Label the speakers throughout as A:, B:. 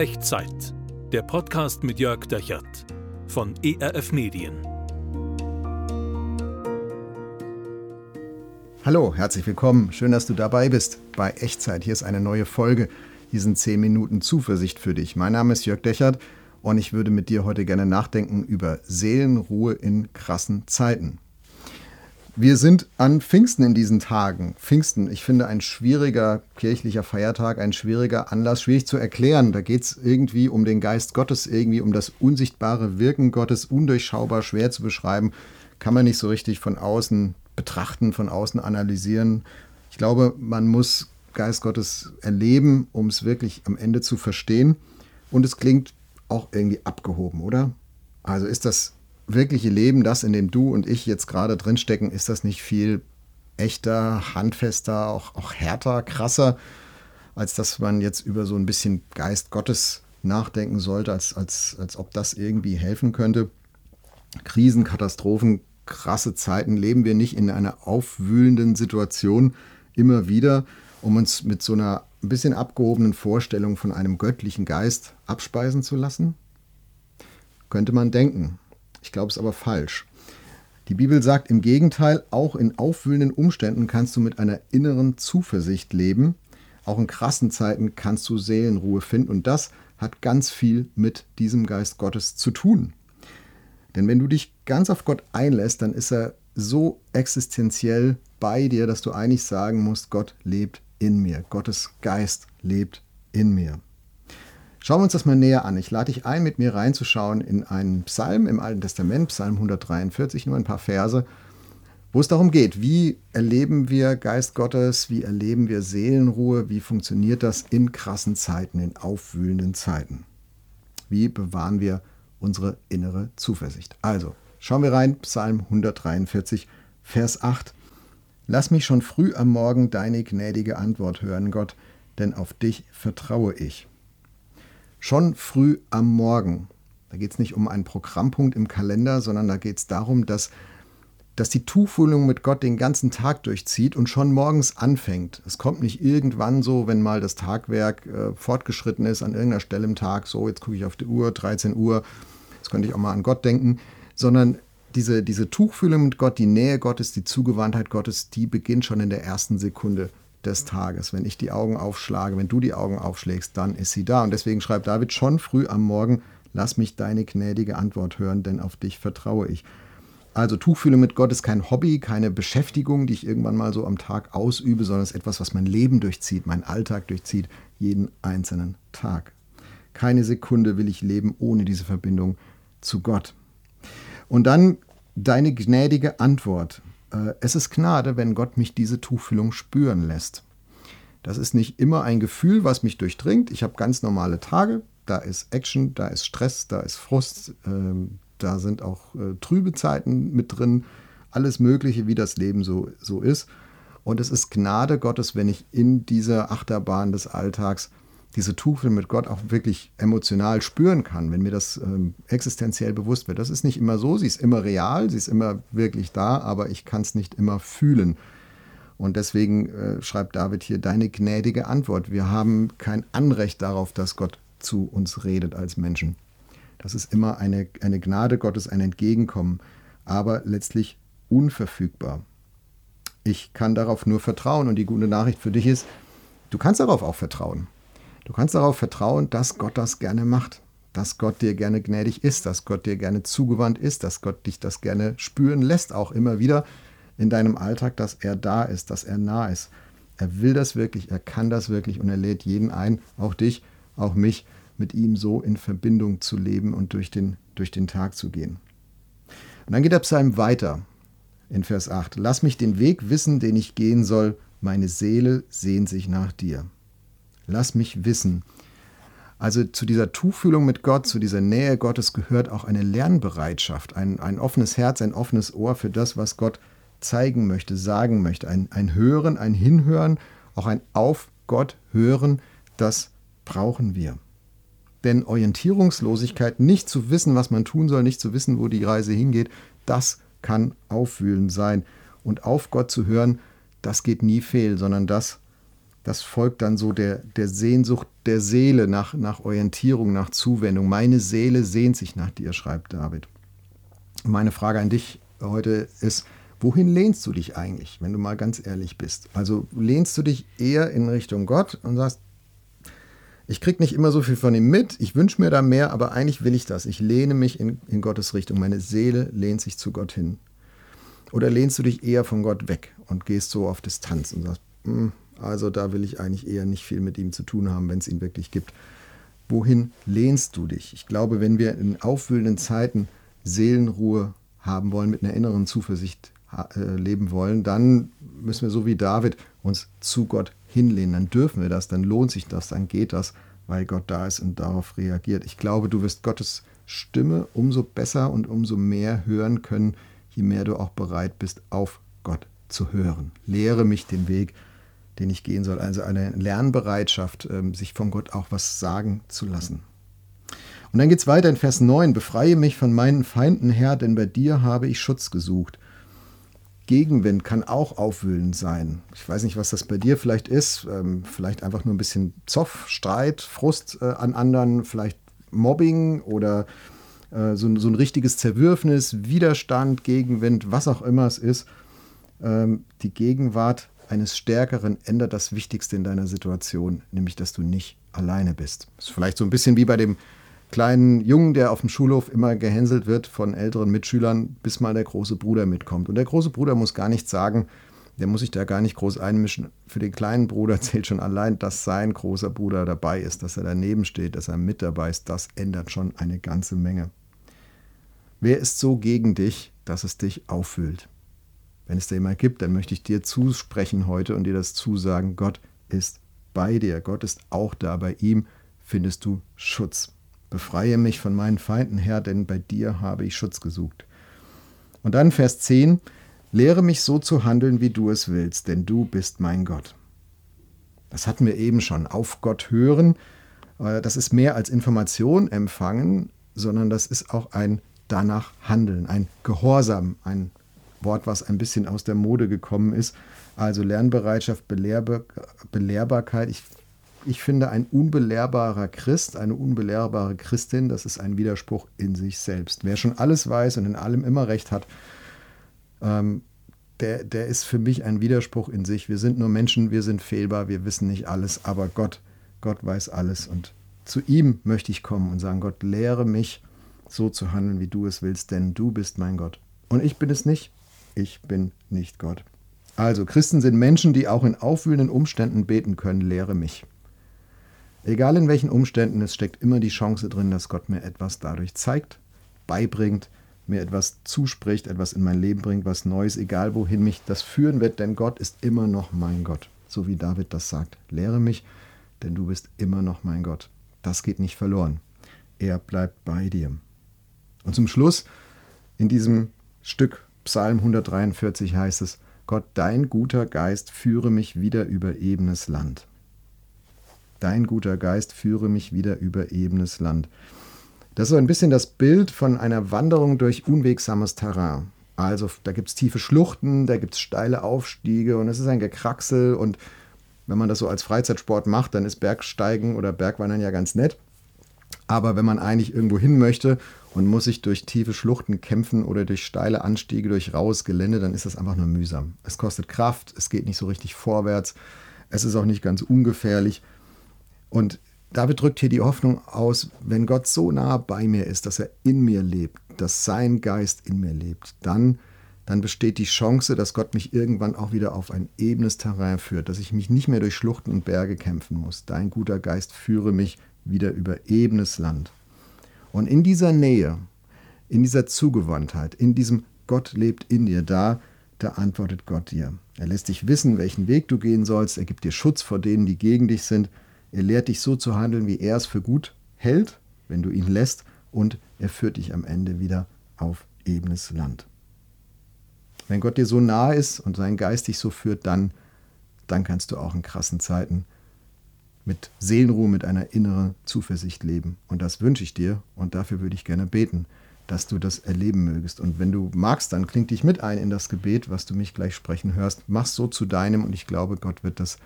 A: Echtzeit. Der Podcast mit Jörg Dechert von ERF Medien.
B: Hallo, herzlich willkommen. Schön, dass du dabei bist bei Echtzeit. Hier ist eine neue Folge. Hier sind 10 Minuten Zuversicht für dich. Mein Name ist Jörg Dechert und ich würde mit dir heute gerne nachdenken über Seelenruhe in krassen Zeiten. Wir sind an Pfingsten in diesen Tagen. Pfingsten, ich finde, ein schwieriger kirchlicher Feiertag, ein schwieriger Anlass, schwierig zu erklären. Da geht es irgendwie um den Geist Gottes, irgendwie um das unsichtbare Wirken Gottes, undurchschaubar, schwer zu beschreiben. Kann man nicht so richtig von außen betrachten, von außen analysieren. Ich glaube, man muss Geist Gottes erleben, um es wirklich am Ende zu verstehen. Und es klingt auch irgendwie abgehoben, oder? Also ist das wirkliche Leben, das in dem du und ich jetzt gerade drinstecken, ist das nicht viel echter, handfester, auch, auch härter, krasser, als dass man jetzt über so ein bisschen Geist Gottes nachdenken sollte, als, als, als ob das irgendwie helfen könnte. Krisen, Katastrophen, krasse Zeiten leben wir nicht in einer aufwühlenden Situation immer wieder, um uns mit so einer ein bisschen abgehobenen Vorstellung von einem göttlichen Geist abspeisen zu lassen? Könnte man denken. Ich glaube es aber falsch. Die Bibel sagt im Gegenteil, auch in aufwühlenden Umständen kannst du mit einer inneren Zuversicht leben. Auch in krassen Zeiten kannst du Seelenruhe finden und das hat ganz viel mit diesem Geist Gottes zu tun. Denn wenn du dich ganz auf Gott einlässt, dann ist er so existenziell bei dir, dass du eigentlich sagen musst, Gott lebt in mir. Gottes Geist lebt in mir. Schauen wir uns das mal näher an. Ich lade dich ein, mit mir reinzuschauen in einen Psalm im Alten Testament, Psalm 143, nur ein paar Verse, wo es darum geht, wie erleben wir Geist Gottes, wie erleben wir Seelenruhe, wie funktioniert das in krassen Zeiten, in aufwühlenden Zeiten. Wie bewahren wir unsere innere Zuversicht? Also, schauen wir rein, Psalm 143, Vers 8. Lass mich schon früh am Morgen deine gnädige Antwort hören, Gott, denn auf dich vertraue ich schon früh am Morgen. Da geht es nicht um einen Programmpunkt im Kalender, sondern da geht es darum, dass, dass die Tuchfühlung mit Gott den ganzen Tag durchzieht und schon morgens anfängt. Es kommt nicht irgendwann so, wenn mal das Tagwerk äh, fortgeschritten ist, an irgendeiner Stelle im Tag, so jetzt gucke ich auf die Uhr, 13 Uhr, jetzt könnte ich auch mal an Gott denken, sondern diese, diese Tuchfühlung mit Gott, die Nähe Gottes, die Zugewandtheit Gottes, die beginnt schon in der ersten Sekunde des Tages. Wenn ich die Augen aufschlage, wenn du die Augen aufschlägst, dann ist sie da. Und deswegen schreibt David schon früh am Morgen, lass mich deine gnädige Antwort hören, denn auf dich vertraue ich. Also Tuchfühlung mit Gott ist kein Hobby, keine Beschäftigung, die ich irgendwann mal so am Tag ausübe, sondern es ist etwas, was mein Leben durchzieht, mein Alltag durchzieht, jeden einzelnen Tag. Keine Sekunde will ich leben ohne diese Verbindung zu Gott. Und dann deine gnädige Antwort. Äh, es ist Gnade, wenn Gott mich diese Tuchfühlung spüren lässt. Das ist nicht immer ein Gefühl, was mich durchdringt. Ich habe ganz normale Tage. Da ist Action, da ist Stress, da ist Frust, ähm, da sind auch äh, trübe Zeiten mit drin. Alles Mögliche, wie das Leben so, so ist. Und es ist Gnade Gottes, wenn ich in dieser Achterbahn des Alltags diese Tuchel mit Gott auch wirklich emotional spüren kann, wenn mir das ähm, existenziell bewusst wird. Das ist nicht immer so, sie ist immer real, sie ist immer wirklich da, aber ich kann es nicht immer fühlen. Und deswegen äh, schreibt David hier deine gnädige Antwort. Wir haben kein Anrecht darauf, dass Gott zu uns redet als Menschen. Das ist immer eine, eine Gnade Gottes, ein Entgegenkommen, aber letztlich unverfügbar. Ich kann darauf nur vertrauen und die gute Nachricht für dich ist, du kannst darauf auch vertrauen. Du kannst darauf vertrauen, dass Gott das gerne macht, dass Gott dir gerne gnädig ist, dass Gott dir gerne zugewandt ist, dass Gott dich das gerne spüren lässt, auch immer wieder in deinem Alltag, dass er da ist, dass er nah ist. Er will das wirklich, er kann das wirklich und er lädt jeden ein, auch dich, auch mich, mit ihm so in Verbindung zu leben und durch den, durch den Tag zu gehen. Und dann geht der Psalm weiter in Vers 8. Lass mich den Weg wissen, den ich gehen soll, meine Seele sehnt sich nach dir lass mich wissen. Also zu dieser Tuchfühlung mit Gott, zu dieser Nähe Gottes gehört auch eine Lernbereitschaft, ein, ein offenes Herz, ein offenes Ohr für das, was Gott zeigen möchte, sagen möchte. Ein, ein Hören, ein Hinhören, auch ein Auf Gott hören, das brauchen wir. Denn Orientierungslosigkeit, nicht zu wissen, was man tun soll, nicht zu wissen, wo die Reise hingeht, das kann aufwühlend sein. Und auf Gott zu hören, das geht nie fehl, sondern das das folgt dann so der, der Sehnsucht der Seele nach, nach Orientierung, nach Zuwendung. Meine Seele sehnt sich nach dir, schreibt David. Meine Frage an dich heute ist, wohin lehnst du dich eigentlich, wenn du mal ganz ehrlich bist? Also lehnst du dich eher in Richtung Gott und sagst, ich kriege nicht immer so viel von ihm mit, ich wünsche mir da mehr, aber eigentlich will ich das. Ich lehne mich in, in Gottes Richtung. Meine Seele lehnt sich zu Gott hin. Oder lehnst du dich eher von Gott weg und gehst so auf Distanz und sagst, hm, also da will ich eigentlich eher nicht viel mit ihm zu tun haben, wenn es ihn wirklich gibt. Wohin lehnst du dich? Ich glaube, wenn wir in aufwühlenden Zeiten Seelenruhe haben wollen, mit einer inneren Zuversicht äh, leben wollen, dann müssen wir so wie David uns zu Gott hinlehnen. Dann dürfen wir das, dann lohnt sich das, dann geht das, weil Gott da ist und darauf reagiert. Ich glaube, du wirst Gottes Stimme umso besser und umso mehr hören können, je mehr du auch bereit bist, auf Gott zu hören. Lehre mich den Weg, den ich gehen soll. Also eine Lernbereitschaft, ähm, sich von Gott auch was sagen zu lassen. Und dann geht es weiter in Vers 9. Befreie mich von meinen Feinden, Herr, denn bei dir habe ich Schutz gesucht. Gegenwind kann auch aufwühlend sein. Ich weiß nicht, was das bei dir vielleicht ist. Ähm, vielleicht einfach nur ein bisschen Zoff, Streit, Frust äh, an anderen, vielleicht Mobbing oder äh, so, so, ein richtiges Zerwürfnis, Widerstand, Gegenwind, was auch immer es ist. Ähm, die Gegenwart eines Stärkeren ändert das Wichtigste in deiner Situation, nämlich dass du nicht alleine bist. Das ist vielleicht so ein bisschen wie bei dem kleinen Jungen, der auf dem Schulhof immer gehänselt wird von älteren Mitschülern, bis mal der große Bruder mitkommt. Und der große Bruder muss gar nichts sagen, der muss sich da gar nicht groß einmischen. Für den kleinen Bruder zählt schon allein, dass sein großer Bruder dabei ist, dass er daneben steht, dass er mit dabei ist. Das ändert schon eine ganze Menge. Wer ist so gegen dich, dass es dich auffühlt? Wenn es da jemand gibt, dann möchte ich dir zusprechen heute und dir das zusagen. Gott ist bei dir. Gott ist auch da. Bei ihm findest du Schutz. Befreie mich von meinen Feinden, Herr, denn bei dir habe ich Schutz gesucht. Und dann Vers 10, lehre mich so zu handeln, wie du es willst, denn du bist mein Gott. Das hatten wir eben schon. Auf Gott hören, äh, das ist mehr als Information empfangen, sondern das ist auch ein danach handeln, ein Gehorsam, ein Wort, was ein bisschen aus der Mode gekommen ist. Also Lernbereitschaft, Belehrbar Belehrbarkeit. Ich ich finde, ein unbelehrbarer Christ, eine unbelehrbare Christin, das ist ein Widerspruch in sich selbst. Wer schon alles weiß und in allem immer recht hat, ähm, der, der ist für mich ein Widerspruch in sich. Wir sind nur Menschen, wir sind fehlbar, wir wissen nicht alles, aber Gott, Gott weiß alles. Und zu ihm möchte ich kommen und sagen, Gott, lehre mich so zu handeln, wie du es willst, denn du bist mein Gott. Und ich bin es nicht, ich bin nicht Gott. Also, Christen sind Menschen, die auch in aufwühlenden Umständen beten können, lehre mich. Egal in welchen Umständen, es steckt immer die Chance drin, dass Gott mir etwas dadurch zeigt, beibringt, mir etwas zuspricht, etwas in mein Leben bringt, was Neues, egal wohin mich das führen wird, denn Gott ist immer noch mein Gott. So wie David das sagt. Lehre mich, denn du bist immer noch mein Gott. Das geht nicht verloren. Er bleibt bei dir. Und zum Schluss in diesem Stück Psalm 143 heißt es, Gott, dein guter Geist führe mich wieder über ebenes Land. Dein guter Geist führe mich wieder über ebenes Land. Das ist so ein bisschen das Bild von einer Wanderung durch unwegsames Terrain. Also da gibt es tiefe Schluchten, da gibt es steile Aufstiege und es ist ein Gekraxel und wenn man das so als Freizeitsport macht, dann ist Bergsteigen oder Bergwandern ja ganz nett. Aber wenn man eigentlich irgendwo hin möchte und muss sich durch tiefe Schluchten kämpfen oder durch steile Anstiege, durch raues Gelände, dann ist das einfach nur mühsam. Es kostet Kraft, es geht nicht so richtig vorwärts, es ist auch nicht ganz ungefährlich. Und David drückt hier die Hoffnung aus, wenn Gott so nah bei mir ist, dass er in mir lebt, dass sein Geist in mir lebt, dann, dann besteht die Chance, dass Gott mich irgendwann auch wieder auf ein ebenes Terrain führt, dass ich mich nicht mehr durch Schluchten und Berge kämpfen muss. Dein guter Geist führe mich wieder über ebenes Land. Und in dieser Nähe, in dieser Zugewandtheit, in diesem Gott lebt in dir, da, da antwortet Gott dir. Er lässt dich wissen, welchen Weg du gehen sollst, er gibt dir Schutz vor denen, die gegen dich sind, er lehrt dich so zu handeln, wie er es für gut hält, wenn du ihn lässt, und er führt dich am Ende wieder auf ebenes Land. Wenn Gott dir so nahe ist und sein Geist dich so führt, dann, dann kannst du auch in krassen Zeiten mit Seelenruhe, mit einer inneren Zuversicht leben. Und das wünsche ich dir und dafür würde ich gerne beten, dass du das erleben mögest. Und wenn du magst, dann kling dich mit ein in das Gebet, was du mich gleich sprechen hörst. Mach so zu deinem und ich glaube, Gott wird das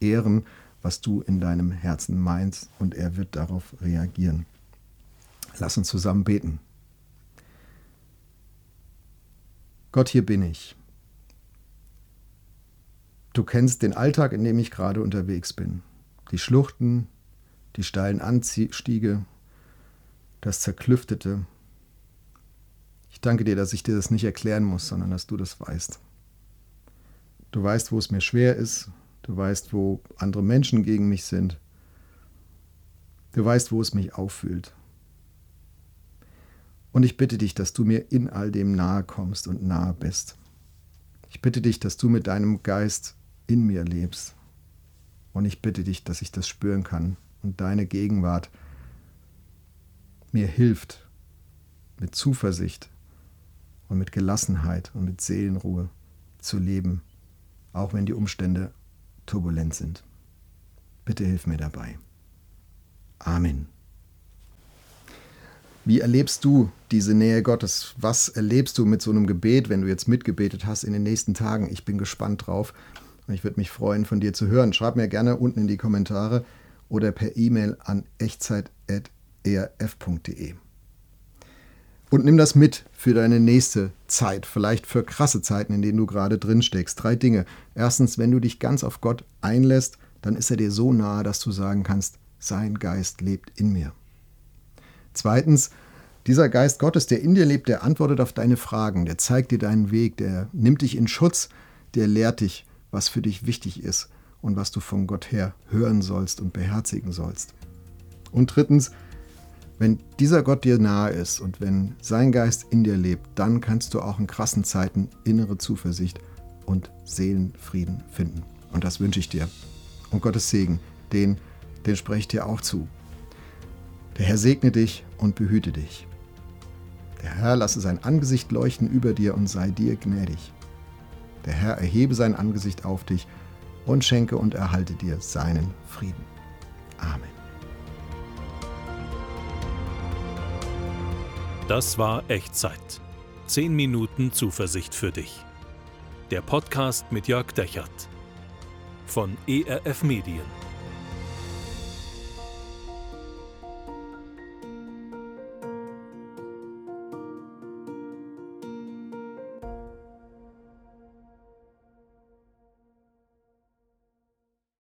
B: ehren, was du in deinem Herzen meinst und er wird darauf reagieren. Lass uns zusammen beten. Gott, hier bin ich. Du kennst den Alltag, in dem ich gerade unterwegs bin. Die Schluchten, die steilen Anstiege, das Zerklüftete. Ich danke dir, dass ich dir das nicht erklären muss, sondern dass du das weißt. Du weißt, wo es mir schwer ist. Du weißt, wo andere Menschen gegen mich sind. Du weißt, wo es mich auffühlt. Und ich bitte dich, dass du mir in all dem nahe kommst und nahe bist. Ich bitte dich, dass du mit deinem Geist in mir lebst. Und ich bitte dich, dass ich das spüren kann und deine Gegenwart mir hilft, mit Zuversicht und mit Gelassenheit und mit Seelenruhe zu leben, auch wenn die Umstände turbulent sind. Bitte hilf mir dabei. Amen. Wie erlebst du diese Nähe Gottes? Was erlebst du mit so einem Gebet, wenn du jetzt mitgebetet hast in den nächsten Tagen? Ich bin gespannt drauf. Ich würde mich freuen, von dir zu hören. Schreib mir gerne unten in die Kommentare oder per E-Mail an echtzeit.erf.de. Und nimm das mit für deine nächste Zeit, vielleicht für krasse Zeiten, in denen du gerade drin steckst. Drei Dinge. Erstens, wenn du dich ganz auf Gott einlässt, dann ist er dir so nahe, dass du sagen kannst, sein Geist lebt in mir. Zweitens, dieser Geist Gottes, der in dir lebt, der antwortet auf deine Fragen, der zeigt dir deinen Weg, der nimmt dich in Schutz, der lehrt dich, was für dich wichtig ist und was du von Gott her hören sollst und beherzigen sollst. Und drittens, wenn dieser Gott dir nahe ist und wenn sein Geist in dir lebt, dann kannst du auch in krassen Zeiten innere Zuversicht und Seelenfrieden finden. Und das wünsche ich dir. Und Gottes Segen, den, den spreche ich dir auch zu. Der Herr segne dich und behüte dich. Der Herr lasse sein Angesicht leuchten über dir und sei dir gnädig. Der Herr erhebe sein Angesicht auf dich und schenke und erhalte dir seinen Frieden. Amen.
A: Das war Echtzeit. Zehn Minuten Zuversicht für dich. Der Podcast mit Jörg Dechert von ERF Medien.